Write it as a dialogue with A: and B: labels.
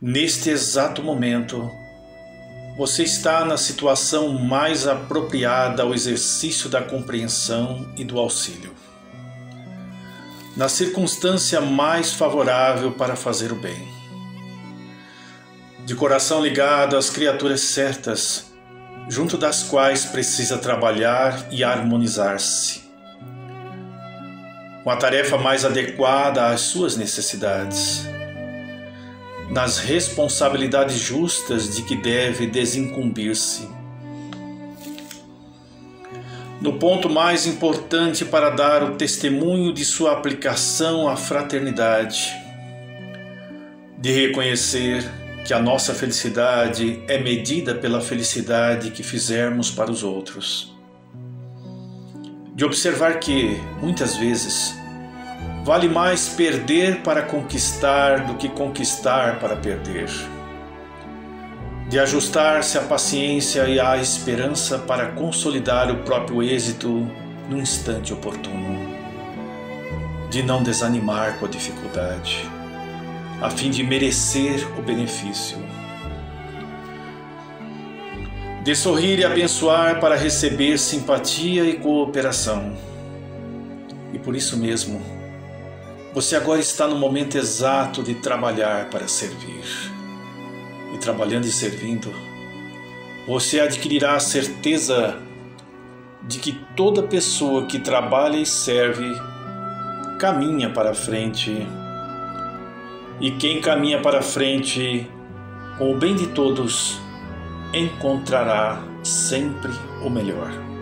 A: Neste exato momento, você está na situação mais apropriada ao exercício da compreensão e do auxílio. Na circunstância mais favorável para fazer o bem. De coração ligado às criaturas certas, junto das quais precisa trabalhar e harmonizar-se com a tarefa mais adequada às suas necessidades nas responsabilidades justas de que deve desincumbir-se. No ponto mais importante para dar o testemunho de sua aplicação à fraternidade, de reconhecer que a nossa felicidade é medida pela felicidade que fizermos para os outros. De observar que, muitas vezes, Vale mais perder para conquistar do que conquistar para perder. De ajustar-se à paciência e à esperança para consolidar o próprio êxito no instante oportuno. De não desanimar com a dificuldade, a fim de merecer o benefício. De sorrir e abençoar para receber simpatia e cooperação. E por isso mesmo, você agora está no momento exato de trabalhar para servir. E trabalhando e servindo, você adquirirá a certeza de que toda pessoa que trabalha e serve caminha para frente. E quem caminha para frente com o bem de todos encontrará sempre o melhor.